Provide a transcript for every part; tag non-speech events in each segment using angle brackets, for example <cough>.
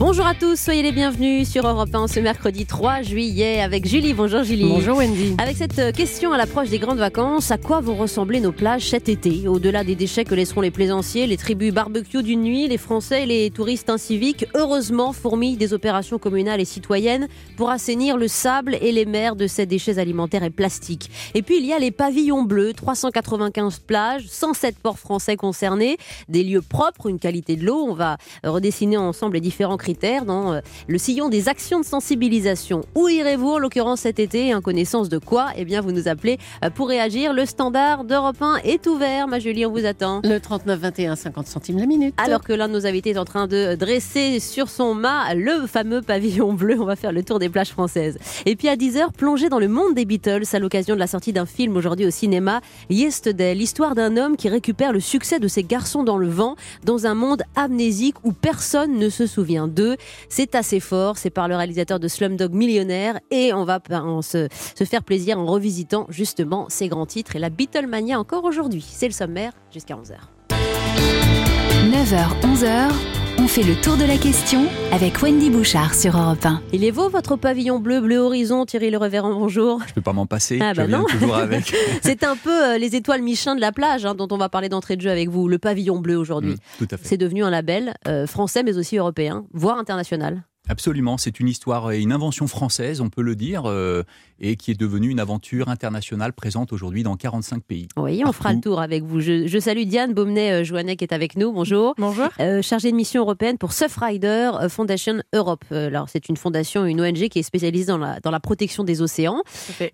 Bonjour à tous, soyez les bienvenus sur Europe 1 ce mercredi 3 juillet avec Julie. Bonjour Julie. Bonjour Wendy. Avec cette euh, question à l'approche des grandes vacances, à quoi vont ressembler nos plages cet été? Au-delà des déchets que laisseront les plaisanciers, les tribus barbecue d'une nuit, les Français et les touristes inciviques, heureusement fourmillent des opérations communales et citoyennes pour assainir le sable et les mers de ces déchets alimentaires et plastiques. Et puis il y a les pavillons bleus, 395 plages, 107 ports français concernés, des lieux propres, une qualité de l'eau. On va redessiner ensemble les différents critères dans euh, le sillon des actions de sensibilisation. Où irez-vous en l'occurrence cet été En connaissance de quoi Eh bien, vous nous appelez euh, pour réagir. Le standard d'Europe 1 est ouvert. Ma Julie, on vous attend. Le 39 21 50 centimes la minute. Alors que l'un de nos invités est en train de dresser sur son mât le fameux pavillon bleu, on va faire le tour des plages françaises. Et puis à 10h, plonger dans le monde des Beatles à l'occasion de la sortie d'un film aujourd'hui au cinéma, Yesterday, l'histoire d'un homme qui récupère le succès de ses garçons dans le vent dans un monde amnésique où personne ne se souvient d'eux. C'est assez fort, c'est par le réalisateur de Slumdog Millionnaire et on va se, faire plaisir en revisitant justement ces grands titres et la Beatlemania encore aujourd'hui. C'est le sommaire jusqu'à 11h. 9h, 11h. On fait le tour de la question avec Wendy Bouchard sur Europe 1. Il est beau votre pavillon bleu, bleu horizon, Thierry Le Révérend, bonjour. Je peux pas m'en passer, Ah bah je viens non. toujours avec. <laughs> C'est un peu euh, les étoiles Michelin de la plage hein, dont on va parler d'entrée de jeu avec vous, le pavillon bleu aujourd'hui. Mm, tout à fait. C'est devenu un label euh, français mais aussi européen, voire international. Absolument, c'est une histoire et une invention française, on peut le dire, euh, et qui est devenue une aventure internationale présente aujourd'hui dans 45 pays. Oui, on fera le Partout. tour avec vous. Je, je salue Diane Baumnet-Joannet qui est avec nous. Bonjour. Bonjour. Euh, chargée de mission européenne pour Surfrider euh, Foundation Europe. Euh, alors, c'est une fondation, une ONG qui est spécialisée dans la, dans la protection des océans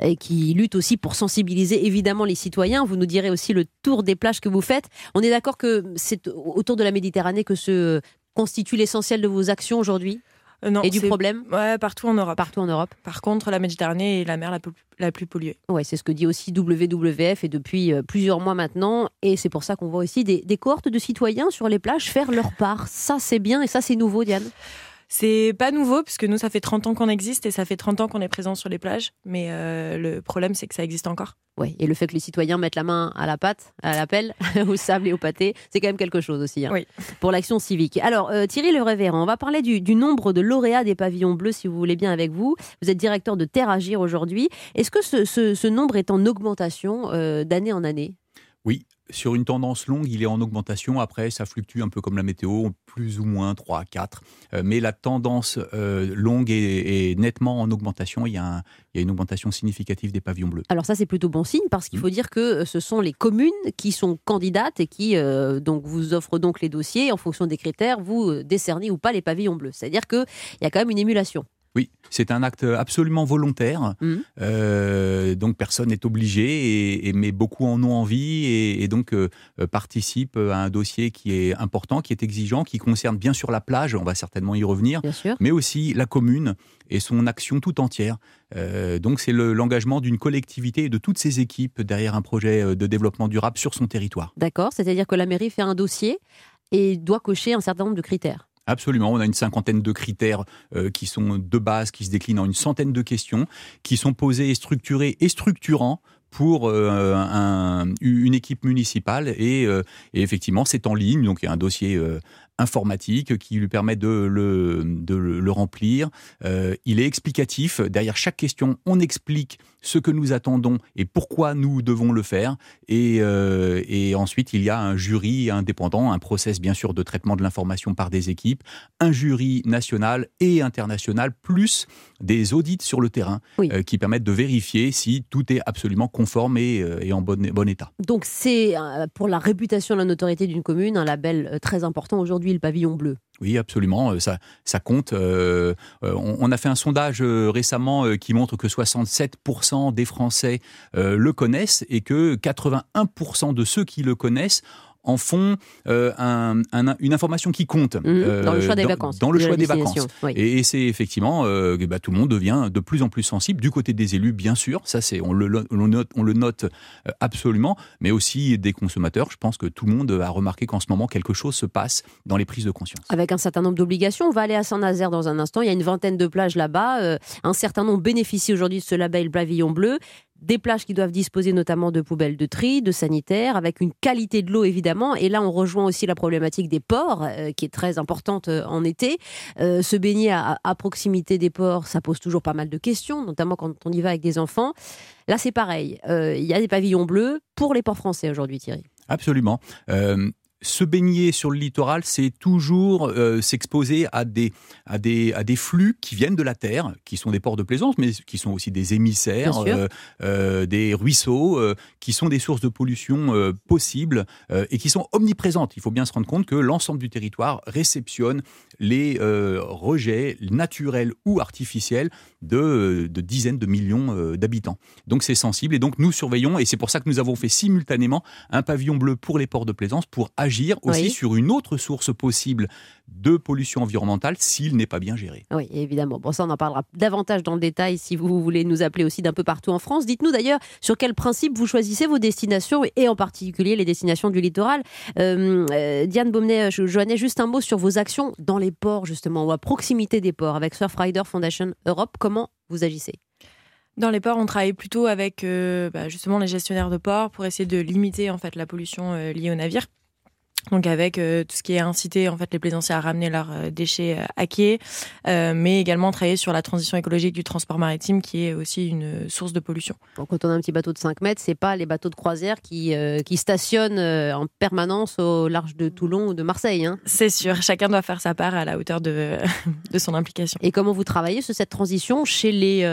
et qui lutte aussi pour sensibiliser évidemment les citoyens. Vous nous direz aussi le tour des plages que vous faites. On est d'accord que c'est autour de la Méditerranée que se constitue l'essentiel de vos actions aujourd'hui? Euh, non, et du problème Ouais, partout en Europe. partout en Europe. Par contre, la Méditerranée est la mer la plus, la plus polluée. Ouais, c'est ce que dit aussi WWF et depuis euh, plusieurs mois maintenant. Et c'est pour ça qu'on voit aussi des, des cohortes de citoyens sur les plages faire leur part. Ça, c'est bien et ça, c'est nouveau, Diane? C'est pas nouveau, puisque nous, ça fait 30 ans qu'on existe et ça fait 30 ans qu'on est présent sur les plages. Mais euh, le problème, c'est que ça existe encore. Ouais, et le fait que les citoyens mettent la main à la pâte, à la pelle, <laughs> au sable et au pâté, c'est quand même quelque chose aussi hein, Oui. pour l'action civique. Alors, euh, Thierry Le Révérend, on va parler du, du nombre de lauréats des pavillons bleus, si vous voulez bien, avec vous. Vous êtes directeur de Terre Agir aujourd'hui. Est-ce que ce, ce- ce nombre est en augmentation euh, d'année en année? Oui, sur une tendance longue, il est en augmentation. Après, ça fluctue un peu comme la météo, plus ou moins 3, 4. Euh, mais la tendance euh, longue est, est nettement en augmentation. Il y, a un- il y a une augmentation significative des pavillons bleus. Alors ça, c'est plutôt bon signe parce qu'il Mm. faut dire que euh, ce sont les communes qui sont candidates et qui euh, donc vous offrent donc les dossiers en fonction des critères, vous décernez ou pas les pavillons bleus. C'est-à-dire qu'il y a quand même une émulation. Oui, c'est un acte absolument volontaire. Mhm. Euh, donc personne n'est obligé, et, et- mais beaucoup en ont envie et, et donc euh, participent à un dossier qui est important, qui est exigeant, qui concerne bien sûr la plage. On va certainement y revenir. Mais aussi la commune et son action tout entière. Euh, donc c'est le- l'engagement d'une collectivité et de toutes ses équipes derrière un projet de développement durable sur son territoire. D'accord. C'est-à-dire que la mairie fait un dossier et doit cocher un certain nombre de critères. Absolument, on a une cinquantaine de critères euh, qui sont de base, qui se déclinent en une centaine de questions, qui sont posées et structurées et structurants pour euh, un- une équipe municipale. Et, euh, et effectivement c'est en ligne donc il y a un dossier euh, informatique qui lui permet de le, de le remplir. Euh, il est explicatif. Derrière chaque question, on explique ce que nous attendons et pourquoi nous devons le faire. Et, euh, et ensuite, il y a un jury indépendant, un process bien sûr de traitement de l'information par des équipes, un jury national et international, plus des audits sur le terrain Oui. euh, qui permettent de vérifier si tout est absolument conforme et, et en bon, bon état. Donc c'est pour la réputation et la notoriété d'une commune un label très important aujourd'hui, le pavillon bleu. Oui, absolument, euh, ça, ça compte. Euh, euh, on, a fait un sondage récemment qui montre que 67% des Français le connaissent et que 81% de ceux qui le connaissent en font euh, un- un- une information qui compte Mhm. euh, dans le choix des dans- vacances. Dans le de choix des vacances. Oui. Et, et c'est effectivement, euh, que, bah, tout le monde devient de plus en plus sensible du côté des élus, bien sûr. Ça, c'est on le, on note, on le note euh, absolument, mais aussi des consommateurs. Je pense que tout le monde a remarqué qu'en ce moment quelque chose se passe dans les prises de conscience. Avec un certain nombre d'obligations. On va aller à Saint-Nazaire dans un instant. Il y a une vingtaine de plages là-bas. Un certain nombre bénéficient aujourd'hui de ce label Pavillon Bleu. Des plages qui doivent disposer notamment de poubelles de tri, de sanitaires, avec une qualité de l'eau évidemment. Et là, on rejoint aussi la problématique des ports, euh, qui est très importante euh, en été. Euh, se baigner à, à, proximité des ports, ça pose toujours pas mal de questions, notamment quand on y va avec des enfants. Là, c'est pareil. Il y a des pavillons bleus pour les ports français aujourd'hui, Thierry. Absolument se baigner sur le littoral, c'est toujours euh, s'exposer à des, à, des, à des flux qui viennent de la terre, qui sont des ports de plaisance, mais qui sont aussi des émissaires, euh, euh, des ruisseaux, qui sont des sources de pollution possibles et qui sont omniprésentes. Il faut bien se rendre compte que l'ensemble du territoire réceptionne les rejets naturels ou artificiels de, de dizaines de millions d'habitants. Donc c'est sensible et donc nous surveillons et c'est pour ça que nous avons fait simultanément un pavillon bleu pour les ports de plaisance pour agir aussi sur une autre source possible de pollution environnementale s'il n'est pas bien géré. Oui, évidemment. Bon, ça, on en parlera davantage dans le détail si vous voulez nous appeler aussi d'un peu partout en France. Dites-nous d'ailleurs sur quel principe vous choisissez vos destinations et en particulier les destinations du littoral. Euh, euh, Diane Baumnet, Joannet, juste un mot sur vos actions dans les ports, justement, ou à proximité des ports avec Surfrider Foundation Europe. Comment vous agissez? Dans les ports, on travaille plutôt avec euh, bah, justement les gestionnaires de ports pour essayer de limiter en fait la pollution liée aux navires donc avec euh, tout ce qui est incité en fait les plaisanciers à ramener leurs euh, déchets euh, à quai, mais également travailler sur la transition écologique du transport maritime qui est aussi une source de pollution. Donc quand on a un petit bateau de 5 mètres, c'est pas les bateaux de croisière qui, qui stationnent en permanence au large de Toulon ou de Marseille. Hein. C'est sûr, chacun doit faire sa part à la hauteur de, <laughs> de son implication. Et comment vous travaillez sur cette transition chez les,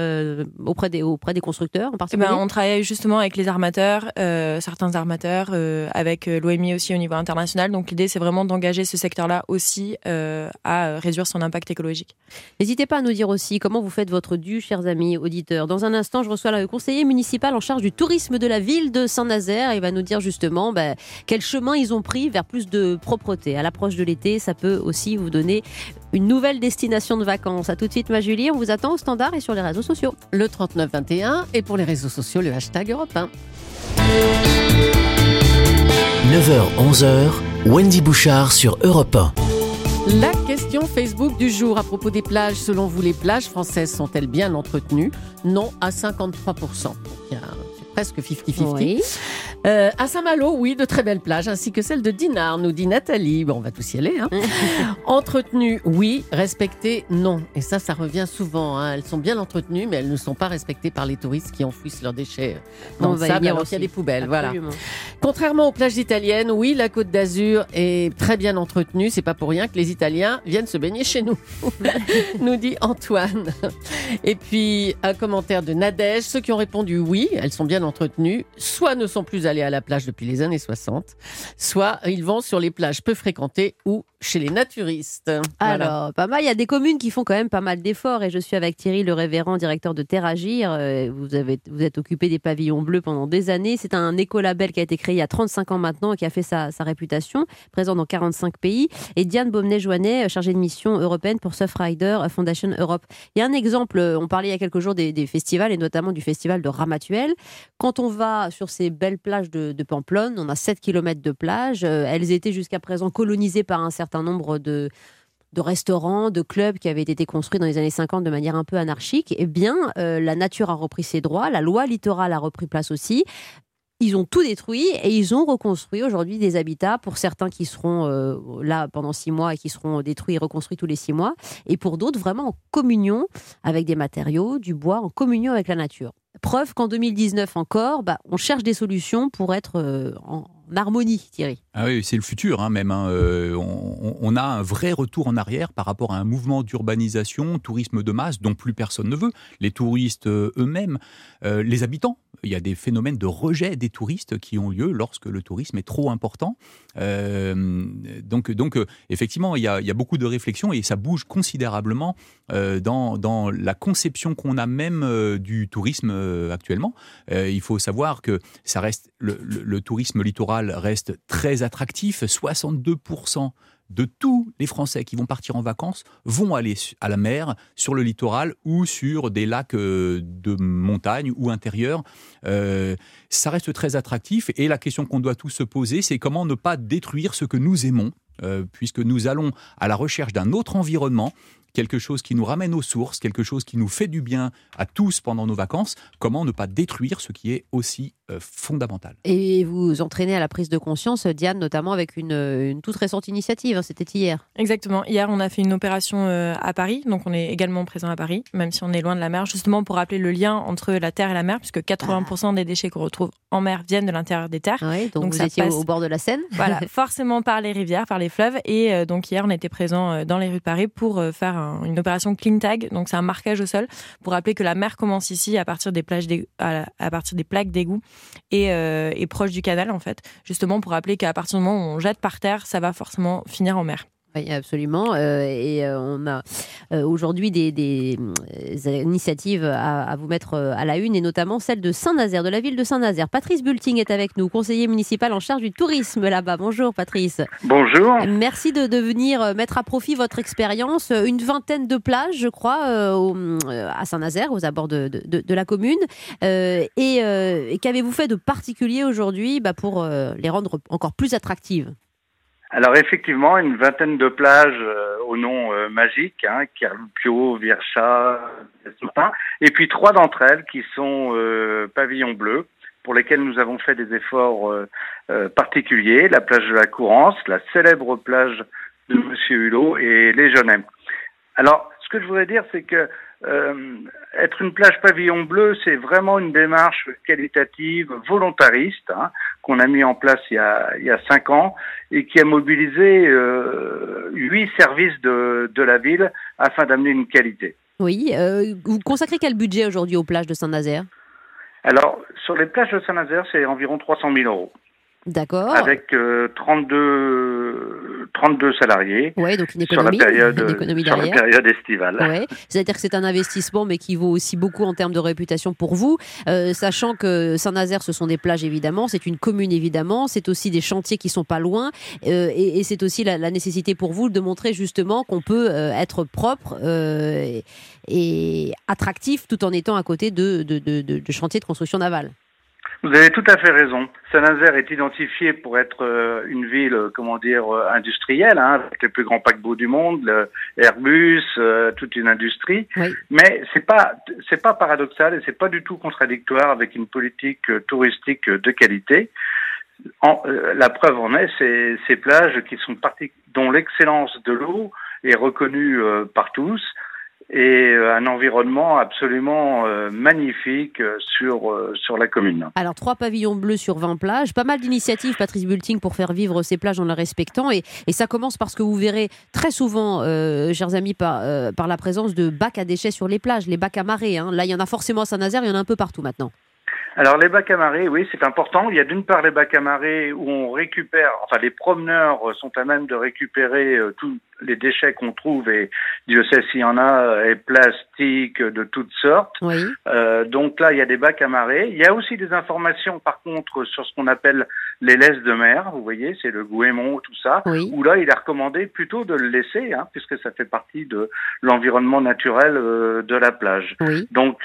auprès, des, auprès des constructeurs en eh ben, particulier? ben, On travaille justement avec les armateurs, certains armateurs, avec l'OMI aussi au niveau international donc l'idée, c'est vraiment d'engager ce secteur-là aussi euh, à réduire son impact écologique. N'hésitez pas à nous dire aussi comment vous faites votre dû, chers amis auditeurs. Dans un instant, je reçois le conseiller municipal en charge du tourisme de la ville de Saint-Nazaire. Il va nous dire justement ben, quel chemin ils ont pris vers plus de propreté. À l'approche de l'été, ça peut aussi vous donner une nouvelle destination de vacances. À tout de suite, ma Julie. On vous attend au standard et sur les réseaux sociaux. Le 3921 et pour les réseaux sociaux, le hashtag Europe 1. 9h-11h, Wendy Bouchard sur Europe 1. La question Facebook du jour à propos des plages. Selon vous, les plages françaises sont-elles bien entretenues? Non à 53% presque 50-50. Euh, à Saint-Malo, oui, de très belles plages, ainsi que celle de Dinard, nous dit Nathalie. Bon, on va tous y aller. Hein. <laughs> entretenues, oui. Respectées, non. Et ça, ça revient souvent. Hein. Elles sont bien entretenues, mais elles ne sont pas respectées par les touristes qui enfouissent leurs déchets dans on le sable alors qu'il y a des poubelles. Voilà. Contrairement aux plages italiennes, oui, la Côte d'Azur est très bien entretenue. C'est pas pour rien que les Italiens viennent se baigner chez nous, <laughs> nous dit Antoine. Et puis, un commentaire de Nadège. Ceux qui ont répondu oui, elles sont bien entretenus, soit ne sont plus allés à la plage depuis les années 60, soit ils vont sur les plages peu fréquentées ou chez les naturistes. Alors, pas mal. Il y a des communes qui font quand même pas mal d'efforts. Et je suis avec Thierry, le révérend directeur de Terragir. Euh, vous, avez, vous êtes occupé des pavillons bleus pendant des années. C'est un écolabel qui a été créé il y a 35 ans maintenant et qui a fait sa, réputation, présent dans 45 pays. Et Diane Baumnet-Joannet, chargée de mission européenne pour Surfrider Foundation Europe. Il y a un exemple, on parlait il y a quelques jours des, festivals et notamment du festival de Ramatuel. Quand on va sur ces belles plages de, de on a 7 km de plage. Euh, elles étaient jusqu'à présent colonisées par un certain un nombre de, de restaurants, de clubs qui avaient été construits dans les années 50 de manière un peu anarchique, eh bien, euh, la nature a repris ses droits, la loi littorale a repris place aussi. Ils ont tout détruit et ils ont reconstruit aujourd'hui des habitats pour certains qui seront euh, là pendant six mois et qui seront détruits et reconstruits tous les six mois, et pour d'autres vraiment en communion avec des matériaux, du bois, en communion avec la nature. Preuve qu'en 2019 encore, bah, on cherche des solutions pour être euh, en, harmonie, Thierry. Ah oui, c'est le futur hein, même. Hein. Euh, on, a un vrai retour en arrière par rapport à un mouvement d'urbanisation, tourisme de masse dont plus personne ne veut. Les touristes euh, eux-mêmes, euh, les habitants. Il y a des phénomènes de rejet des touristes qui ont lieu lorsque le tourisme est trop important. donc, donc effectivement, il y, a, beaucoup de réflexions et ça bouge considérablement dans, dans, la conception qu'on a même du tourisme actuellement. il faut savoir que ça reste le tourisme littoral reste très attractif. 62% de tous les Français qui vont partir en vacances vont aller à la mer, sur le littoral ou sur des lacs euh, de montagne ou intérieurs. Euh, ça reste très attractif et la question qu'on doit tous se poser, c'est comment ne pas détruire ce que nous aimons, euh, puisque nous allons à la recherche d'un autre environnement quelque chose qui nous ramène aux sources, quelque chose qui nous fait du bien à tous pendant nos vacances, comment ne pas détruire ce qui est aussi euh, fondamental? Et vous entraînez à la prise de conscience, Diane, notamment avec une, une toute récente initiative, hein, c'était hier. Exactement, hier on a fait une opération euh, à Paris, donc on est également présent à Paris, même si on est loin de la mer, justement pour rappeler le lien entre la terre et la mer, puisque 80% des déchets qu'on retrouve en mer viennent de l'intérieur des terres. Oui, donc, vous étiez au bord de la Seine Voilà, <laughs> forcément par les rivières, par les fleuves, et euh, donc hier on était présent dans les rues de Paris pour faire une opération clean tag, donc c'est un marquage au sol, pour rappeler que la mer commence ici à partir des, plages à, partir des plaques d'égout et euh, est proche du canal en fait, justement pour rappeler qu'à partir du moment où on jette par terre, ça va forcément finir en mer. Oui, absolument. Euh, et euh, on a aujourd'hui des, initiatives à, vous mettre à la une, et notamment celle de Saint-Nazaire, de la ville de Saint-Nazaire. Patrice Bulting est avec nous, conseiller municipal en charge du tourisme là-bas. Bonjour Patrice. Bonjour. Merci de, de venir mettre à profit votre expérience. Une vingtaine de plages, je crois, à Saint-Nazaire, aux abords de, de, la commune. et, et qu'avez-vous fait de particulier aujourd'hui bah, pour les rendre encore plus attractives? Alors effectivement, une vingtaine de plages euh, au nom euh, magique, hein, Carlupio, Vircha, et puis trois d'entre elles qui sont euh, pavillons bleus, pour lesquelles nous avons fait des efforts particuliers, la plage de la Courance, la célèbre plage de Monsieur Hulot et les Jeunets. Alors, ce que je voudrais dire, c'est que euh, être une plage pavillon bleu, c'est vraiment une démarche qualitative, volontariste, hein, qu'on a mis en place il y a, il y a cinq ans et qui a mobilisé euh, huit services de, de la ville afin d'amener une qualité. Oui, euh, vous consacrez quel budget aujourd'hui aux plages de Saint-Nazaire? Alors, sur les plages de Saint-Nazaire, c'est environ 300 000 euros. D'accord. Avec 32, 32 salariés. Oui, donc une économie, sur la période, une économie derrière. Sur la période estivale. Ouais. C'est-à-dire que c'est un investissement, mais qui vaut aussi beaucoup en termes de réputation pour vous. Euh, sachant que Saint-Nazaire, ce sont des plages évidemment, c'est une commune évidemment, c'est aussi des chantiers qui sont pas loin, euh, et, et c'est aussi la, la, nécessité pour vous de montrer justement qu'on peut euh, être propre euh, et, et, attractif tout en étant à côté de, de, de, de chantiers de construction navale. Vous avez tout à fait raison. Saint-Nazaire est identifié pour être euh, une ville, euh, comment dire, euh, industrielle, hein, avec les plus grands paquebots du monde, le Airbus, toute une industrie. Mais c'est pas, c'est pas paradoxal et c'est pas du tout contradictoire avec une politique touristique de qualité. En, la preuve en est, c'est ces plages qui sont parties, dont l'excellence de l'eau est reconnue par tous et euh, un environnement absolument euh, magnifique euh, sur, sur la commune. Alors, trois pavillons bleus sur 20 plages, pas mal d'initiatives, Patrice Bulting, pour faire vivre ces plages en les respectant. Et, et ça commence parce que vous verrez très souvent, chers amis, par, par la présence de bacs à déchets sur les plages, les bacs à marée. Hein. Là, il y en a forcément à Saint-Nazaire, il y en a un peu partout maintenant. Alors les bacs à marée, oui, c'est important. Il y a d'une part les bacs à marée où on récupère, enfin les promeneurs sont à même de récupérer euh, tous les déchets qu'on trouve et Dieu sait s'il y en a, euh, et plastique de toutes sortes. Oui. Euh, donc là, il y a des bacs à marée. Il y a aussi des informations par contre sur ce qu'on appelle les laisses de mer. Vous voyez, c'est le goémon, tout ça. Oui. Où là, il est recommandé plutôt de le laisser, hein, puisque ça fait partie de l'environnement naturel euh, de la plage. Oui. Donc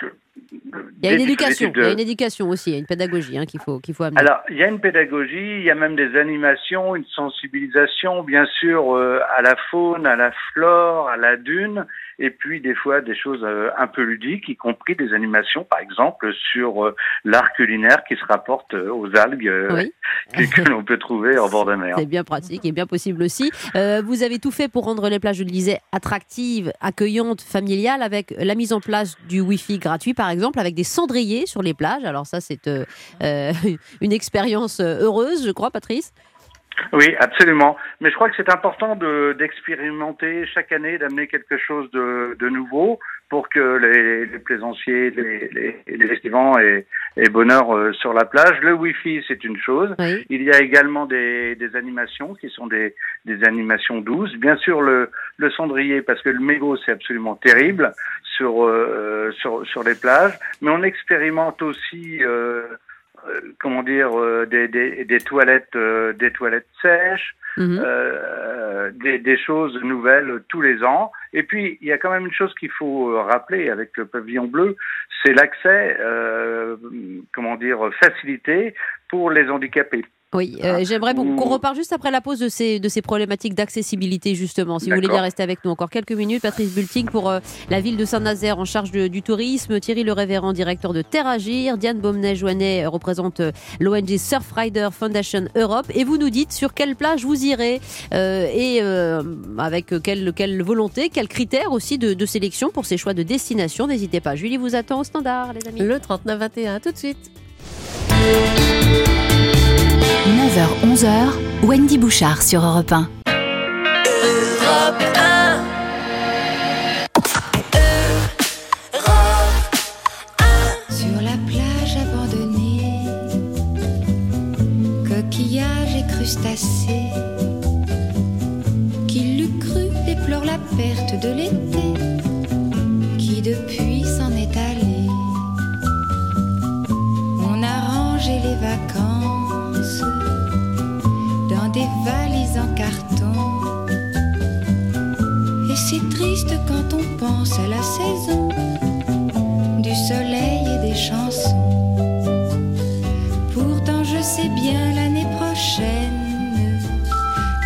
il y a une éducation, il y a une éducation aussi, il y a une pédagogie hein, qu'il faut, qu'il faut amener. Alors, il y a une pédagogie, il y a même des animations, une sensibilisation, bien sûr, euh, à la faune, à la flore, à la dune, et puis des fois des choses euh, un peu ludiques, y compris des animations, par exemple, sur euh, l'art culinaire qui se rapporte aux algues <laughs> que, l'on peut trouver en bord de mer. C'est bien pratique et bien possible aussi. vous avez tout fait pour rendre les plages, je le disais, attractives, accueillantes, familiales, avec la mise en place du Wi-Fi gratuit, par exemple, avec des cendriers sur les plages. Alors ça, c'est euh, euh, <laughs> une expérience euh, heureuse, je crois, Patrice. Oui, absolument. Mais je crois que c'est important d'expérimenter chaque année, d'amener quelque chose de, de, nouveau pour que les, les plaisanciers, les, les, les estivants aient, aient, bonheur euh, sur la plage. Le Wi-Fi, c'est une chose. Oui. Il y a également des, des, animations qui sont des, des animations douces. Bien sûr, le, le cendrier, parce que le mégot, c'est absolument terrible sur, euh, sur, sur les plages. Mais on expérimente aussi... Euh, comment dire, euh, des, des, des, toilettes, euh, des toilettes sèches, Mhm. euh, des, des, choses nouvelles tous les ans. Et puis, il y a quand même une chose qu'il faut rappeler avec le pavillon bleu, c'est l'accès, euh, comment dire, facilité pour les handicapés. Oui, euh, j'aimerais qu'on repart juste après la pause de ces, de ces problématiques d'accessibilité, justement. Si vous voulez bien rester avec nous encore quelques minutes, Patrice Bulting pour euh, la ville de Saint-Nazaire en charge du tourisme, Thierry Le Révérend, directeur de Terre Agir, Diane Baumnet-Joannet euh, représente l'ONG Surfrider Foundation Europe. Et vous nous dites sur quelle plage vous irez et avec quelle, quelle volonté, quels critères aussi de, de sélection pour ces choix de destination. N'hésitez pas. Julie vous attend au standard, les amis. Le 39-21, tout de suite. 9h-11h, Wendy Bouchard sur Europe 1. Europe 1. Sur la plage abandonnée, coquillages et crustacés, qui l'eût cru déplore la perte de l'été, qui depuis s'en est allé. On a rangé les vacances des valises en carton. Et c'est triste quand on pense à la saison du soleil et des chansons. Pourtant, je sais bien l'année prochaine,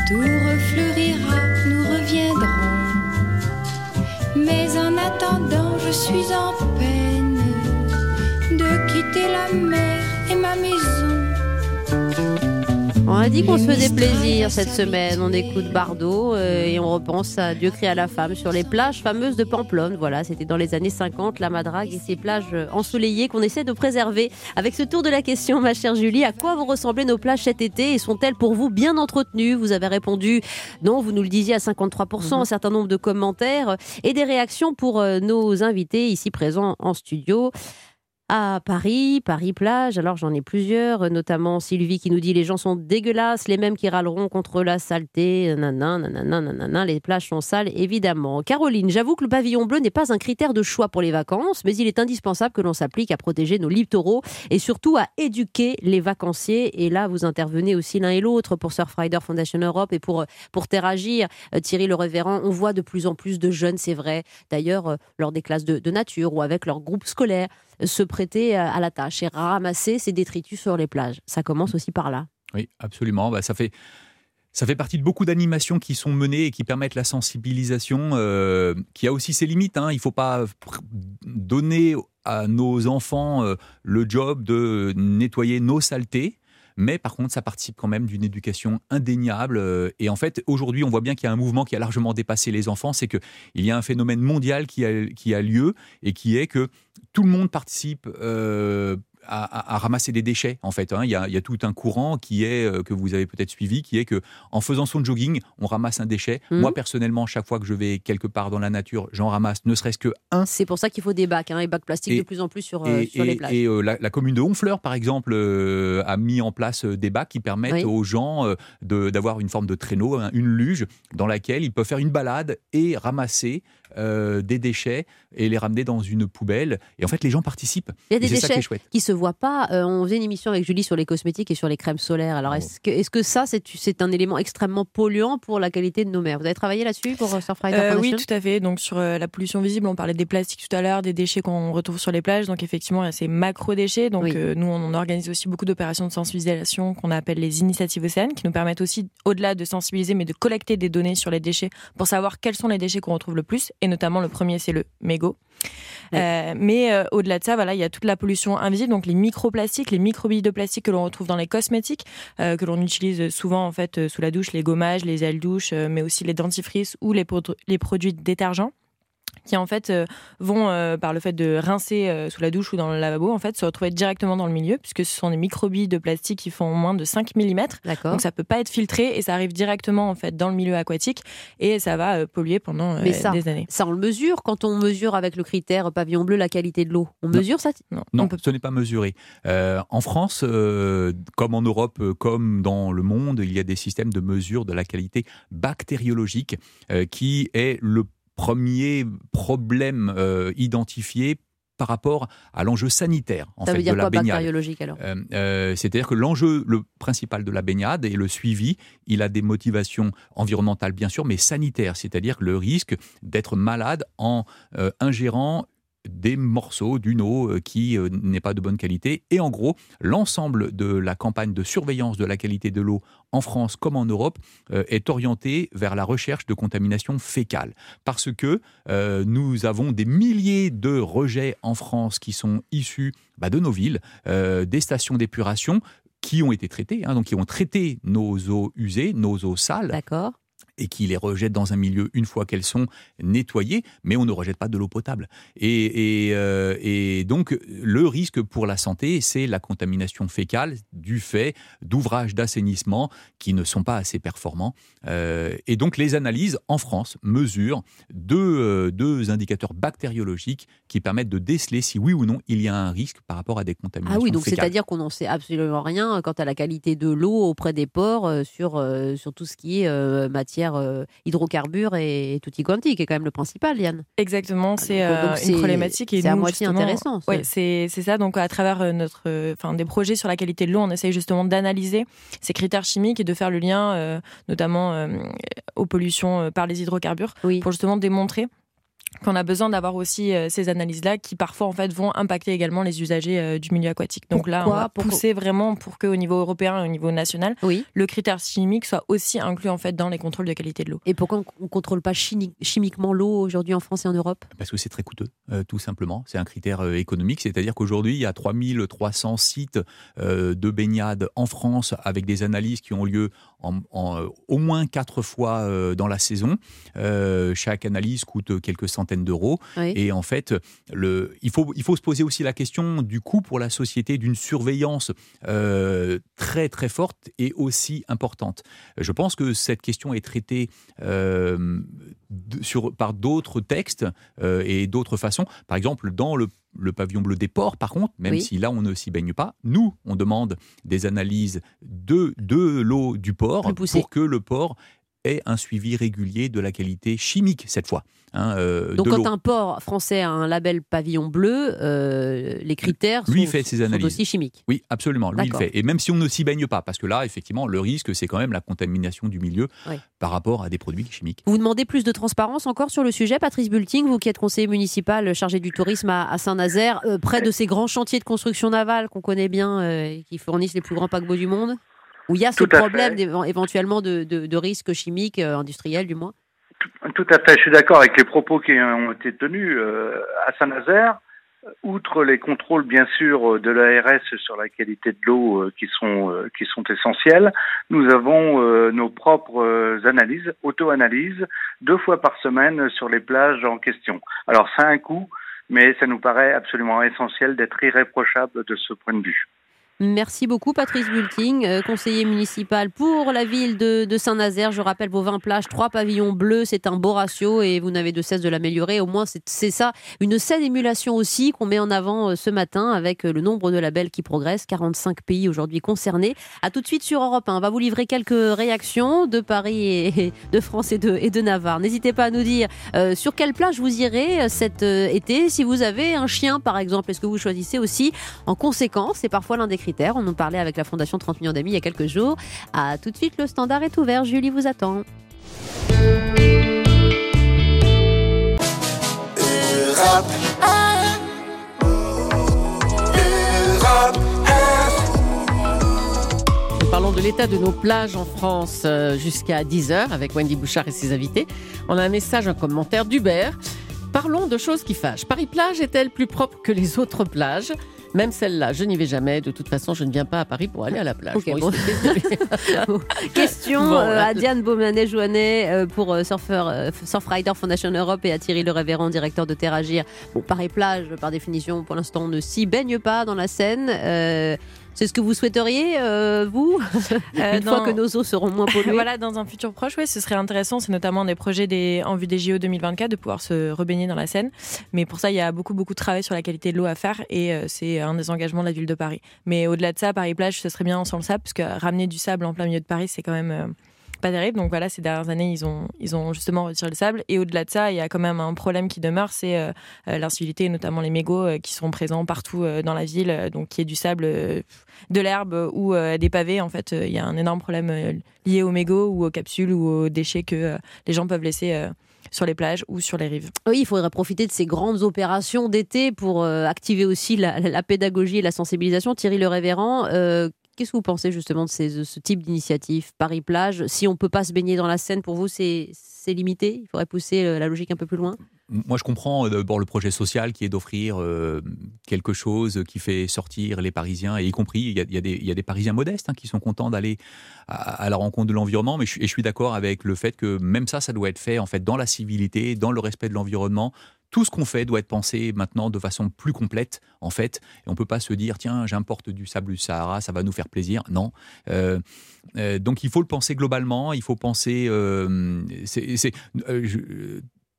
tout refleurira, nous reviendrons. Mais en attendant, je suis en peine de quitter la mer et ma maison. On a dit qu'on se faisait plaisir cette semaine. On écoute Bardot euh, et on repense à Dieu crie à la femme sur les plages fameuses de Pamplonne. Voilà, c'était dans les années 50, la Madrague et ces plages ensoleillées qu'on essaie de préserver. Avec ce tour de la question, ma chère Julie, à quoi vont ressembler nos plages cet été et sont-elles pour vous bien entretenues? Vous avez répondu non, vous nous le disiez à 53%, un certain nombre de commentaires et des réactions pour euh, nos invités ici présents en studio à Paris, Paris plage. Alors j'en ai plusieurs, notamment Sylvie qui nous dit les gens sont dégueulasses, les mêmes qui râleront contre la saleté, nanana, nanana, nanana, les plages sont sales évidemment. Caroline, j'avoue que le pavillon bleu n'est pas un critère de choix pour les vacances, mais il est indispensable que l'on s'applique à protéger nos littoraux et surtout à éduquer les vacanciers. Et là, vous intervenez aussi l'un et l'autre pour Surfrider Foundation Europe et pour pour Terragir. Euh, Thierry Le Révérend, on voit de plus en plus de jeunes, c'est vrai. D'ailleurs, euh, lors des classes de, de nature ou avec leur groupe scolaire se prêter à la tâche et ramasser ces détritus sur les plages. Ça commence aussi par là. Oui, absolument. Bah, ça fait. Ça fait partie de beaucoup d'animations qui sont menées et qui permettent la sensibilisation, euh, qui a aussi ses limites. Hein. Il ne faut pas donner à nos enfants euh, le job de nettoyer nos saletés. Mais par contre, ça participe quand même d'une éducation indéniable. euh, Et en fait, aujourd'hui, on voit bien qu'il y a un mouvement qui a largement dépassé les enfants. C'est qu'il y a un phénomène mondial qui a, lieu et qui est que tout le monde participe euh, à, ramasser des déchets. En fait, hein. il, y a, il y a tout un courant qui est euh, que vous avez peut-être suivi, qui est que en faisant son jogging, on ramasse un déchet. Mhm. Moi personnellement, chaque fois que je vais quelque part dans la nature, j'en ramasse ne serait-ce que un. C'est pour ça qu'il faut des bacs, hein, les bacs plastiques Et- de plus en plus sur, euh, Et, sur les plages. et, euh, la, la commune de Honfleur, par exemple, euh, a mis en place euh, des bacs qui permettent Oui. aux gens euh, d'avoir une forme de traîneau, hein, une luge, dans laquelle ils peuvent faire une balade et ramasser euh, des déchets et les ramener dans une poubelle. Et en fait, les gens participent. Il y a des Et c'est ça qui est déchets chouette. qui se voient pas. Euh, on faisait une émission avec Julie sur les cosmétiques et sur les crèmes solaires. Alors, Oh. est-ce que, est-ce que ça, c'est, c'est un élément extrêmement polluant pour la qualité de nos mers Vous avez travaillé là-dessus pour euh, Surfrider Euh, oui, tout à fait. Donc sur euh, la pollution visible, on parlait des plastiques tout à l'heure, des déchets qu'on retrouve sur les plages. Donc effectivement, il y a ces macro-déchets. Donc Oui. euh, nous, on organise aussi beaucoup d'opérations de sensibilisation qu'on appelle les initiatives océanes, qui nous permettent aussi, au-delà de sensibiliser, mais de collecter des données sur les déchets pour savoir quels sont les déchets qu'on retrouve le plus. Et notamment, le premier, c'est le mégot. Euh, mais euh, au-delà de ça, voilà, il y a toute la pollution invisible, donc les microplastiques, les microbilles de plastique que l'on retrouve dans les cosmétiques, euh, que l'on utilise souvent en fait sous la douche, les gommages, les ailes douches, mais aussi les dentifrices ou les, les produits détergents qui en fait euh, vont euh, par le fait de rincer euh, sous la douche ou dans le lavabo en fait se retrouver directement dans le milieu puisque ce sont des microbilles de plastique qui font moins de 5 mm donc ça peut pas être filtré et ça arrive directement en fait dans le milieu aquatique et ça va polluer pendant Mais ça, des années. Ça, on le mesure quand on mesure avec le critère pavillon bleu la qualité de l'eau. On Non. mesure ça Non, Non, on peut ce n'est pas mesuré. Euh, en France, euh, comme en Europe, comme dans le monde, il y a des systèmes de mesure de la qualité bactériologique euh, qui est le premier problème euh, identifié par rapport à l'enjeu sanitaire en Ça fait, veut dire de la baignade. alors? Euh, euh, C'est-à-dire que l'enjeu le principal de la baignade et le suivi, il a des motivations environnementales bien sûr, mais sanitaires, c'est-à-dire que le risque d'être malade en euh, ingérant des morceaux d'une eau qui n'est pas de bonne qualité. Et en gros, l'ensemble de la campagne de surveillance de la qualité de l'eau en France comme en Europe est orientée vers la recherche de contamination fécale. Parce que nous avons des milliers de rejets en France qui sont issus bah, de nos villes, des stations d'épuration qui ont été traités, hein, donc qui ont traité nos eaux usées, nos eaux sales. Et qui les rejettent dans un milieu une fois qu'elles sont nettoyées, mais on ne rejette pas de l'eau potable. Et, euh, et, donc, le risque pour la santé, c'est la contamination fécale du fait d'ouvrages d'assainissement qui ne sont pas assez performants. Euh, et donc, les analyses en France mesurent deux, euh, deux, indicateurs bactériologiques qui permettent de déceler si oui ou non il y a un risque par rapport à des contaminations Ah oui, donc c'est-à-dire qu'on n'en sait absolument rien quant à la qualité de l'eau auprès des ports sur, sur tout ce qui est matière euh, hydrocarbures et, tutti quanti, qui est quand même le principal, Yann. Exactement, c'est euh, une problématique. C'est à moitié intéressant. Oui, c'est ça. Donc, à travers euh, notre, enfin, des projets sur la qualité de l'eau, on essaye justement d'analyser ces critères chimiques et de faire le lien, notamment aux pollutions par les hydrocarbures, pour justement démontrer qu'on a besoin d'avoir aussi euh, ces analyses-là qui parfois en fait vont impacter également les usagers euh, du milieu aquatique. Donc là, on va pousser vraiment pour qu'au niveau européen et au niveau national, le critère chimique soit aussi inclus en fait dans les contrôles de qualité de l'eau. Et pourquoi on ne contrôle pas chimiquement l'eau aujourd'hui en France et en Europe? Parce que c'est très coûteux, euh, tout simplement. C'est un critère économique, c'est-à-dire qu'aujourd'hui, il y a 3300 sites de baignade en France avec des analyses qui ont lieu en, au moins quatre fois dans la saison. chaque analyse coûte quelques centaines d'euros. Et en fait, le, il, faut, il faut se poser aussi la question du coût pour la société d'une surveillance euh, très très forte et aussi importante. Je pense que cette question est traitée euh, sur, par d'autres textes euh, et d'autres façons. Par exemple, dans le le pavillon bleu des ports, par contre, même si là on ne s'y baigne pas, nous, on demande des analyses de, de l'eau du port pour que le port ait un suivi régulier de la qualité chimique cette fois. Hein, euh, Donc quand un port français a un label pavillon bleu, euh, les critères lui sont, fait ses analyses. aussi chimiques. Oui, absolument, lui il fait. Et même si on ne s'y baigne pas, parce que là, effectivement, le risque, c'est quand même la contamination du milieu par rapport à des produits chimiques. Vous demandez plus de transparence encore sur le sujet, Patrice Bulting, vous qui êtes conseiller municipal chargé du tourisme à, Saint-Nazaire, euh, près de ces grands chantiers de construction navale qu'on connaît bien et qui fournissent les plus grands paquebots du monde? Où il y a ce problème éventuellement de, de, risques chimiques, industriels du moins tout à fait, je suis d'accord avec les propos qui ont été tenus euh, à Saint-Nazaire. Outre les contrôles, bien sûr, de l'ARS sur la qualité de l'eau euh, qui sont euh, qui sont essentiels, nous avons nos propres analyses, auto-analyses, deux fois par semaine sur les plages en question. Alors, ça a un coût, mais ça nous paraît absolument essentiel d'être irréprochable de ce point de vue. Merci beaucoup Patrice Bulting, euh, conseiller municipal pour la ville de, Saint-Nazaire. Je rappelle vos 20 plages, 3 pavillons bleus, c'est un beau ratio et vous n'avez de cesse de l'améliorer. Au moins c'est ça, une saine émulation aussi qu'on met en avant euh, ce matin avec euh, le nombre de labels qui progresse, 45 pays aujourd'hui concernés. A tout de suite sur Europe 1, on va vous livrer quelques réactions de Paris et de France et de, et de Navarre. N'hésitez pas à nous dire sur quelle plage vous irez cet été. Si vous avez un chien par exemple, est-ce que vous choisissez aussi? En conséquence C'est parfois l'un des critères on en parlait avec la Fondation 30 millions d'amis il y a quelques jours. À tout de suite, le standard est ouvert. Julie vous attend. Parlons de l'état de nos plages en France euh, jusqu'à 10h avec Wendy Bouchard et ses invités. On a un message, un commentaire d'Hubert. Parlons de choses qui fâchent. Paris-Plage est-elle plus propre que les autres plages? Même celle-là, je n'y vais jamais. De toute façon, je ne viens pas à Paris pour aller à la plage. <laughs> Question euh, à Diane Beaumanet-Jouanet euh, pour euh, Surfer, Surfrider Foundation Europe et à Thierry Le Révérend, directeur de Terragir. Bon, Paris-Plage, par définition, pour l'instant, on ne s'y baigne pas dans la Seine. C'est ce que vous souhaiteriez, euh, vous, <laughs> euh, une fois que nos eaux seront moins polluées Voilà, dans un futur proche, oui, ce serait intéressant. C'est notamment des projets des, en vue des JO 2024 de pouvoir se rebaigner dans la Seine. Mais pour ça, il y a beaucoup, beaucoup de travail sur la qualité de l'eau à faire et euh, c'est un des engagements de la ville de Paris. Mais au-delà de ça, Paris-Plage, ce serait bien sans le sable, parce que ramener du sable en plein milieu de Paris, c'est quand même pas terrible. Donc voilà, ces dernières années, ils ont, ils ont justement retiré le sable. Et au-delà de ça, il y a quand même un problème qui demeure, c'est euh, euh l'incivilité, notamment les mégots euh, qui sont présents partout euh, dans la ville, donc qui est du sable, de l'herbe ou des pavés. En fait, il y a un énorme problème lié aux mégots ou aux capsules ou aux déchets que les gens peuvent laisser sur les plages ou sur les rives. Oui, il faudrait profiter de ces grandes opérations d'été pour activer aussi la, pédagogie et la sensibilisation. Thierry Le Révérend, Qu'est-ce que vous pensez justement de, ce type d'initiative? Paris-Plage Si on ne peut pas se baigner dans la Seine, pour vous, c'est limité? Il faudrait pousser la logique un peu plus loin? Moi, je comprends euh, d'abord le projet social qui est d'offrir euh, quelque chose qui fait sortir les Parisiens, et y compris, il y a, des, Parisiens modestes hein, qui sont contents d'aller à, la rencontre de l'environnement, mais je, je suis d'accord avec le fait que même ça, ça doit être fait en fait dans la civilité, dans le respect de l'environnement, tout ce qu'on fait doit être pensé maintenant de façon plus complète, en fait. Et on peut pas se dire, tiens, j'importe du sable du Sahara, ça va nous faire plaisir. Non. Euh, donc il faut le penser globalement. Il faut penser. c'est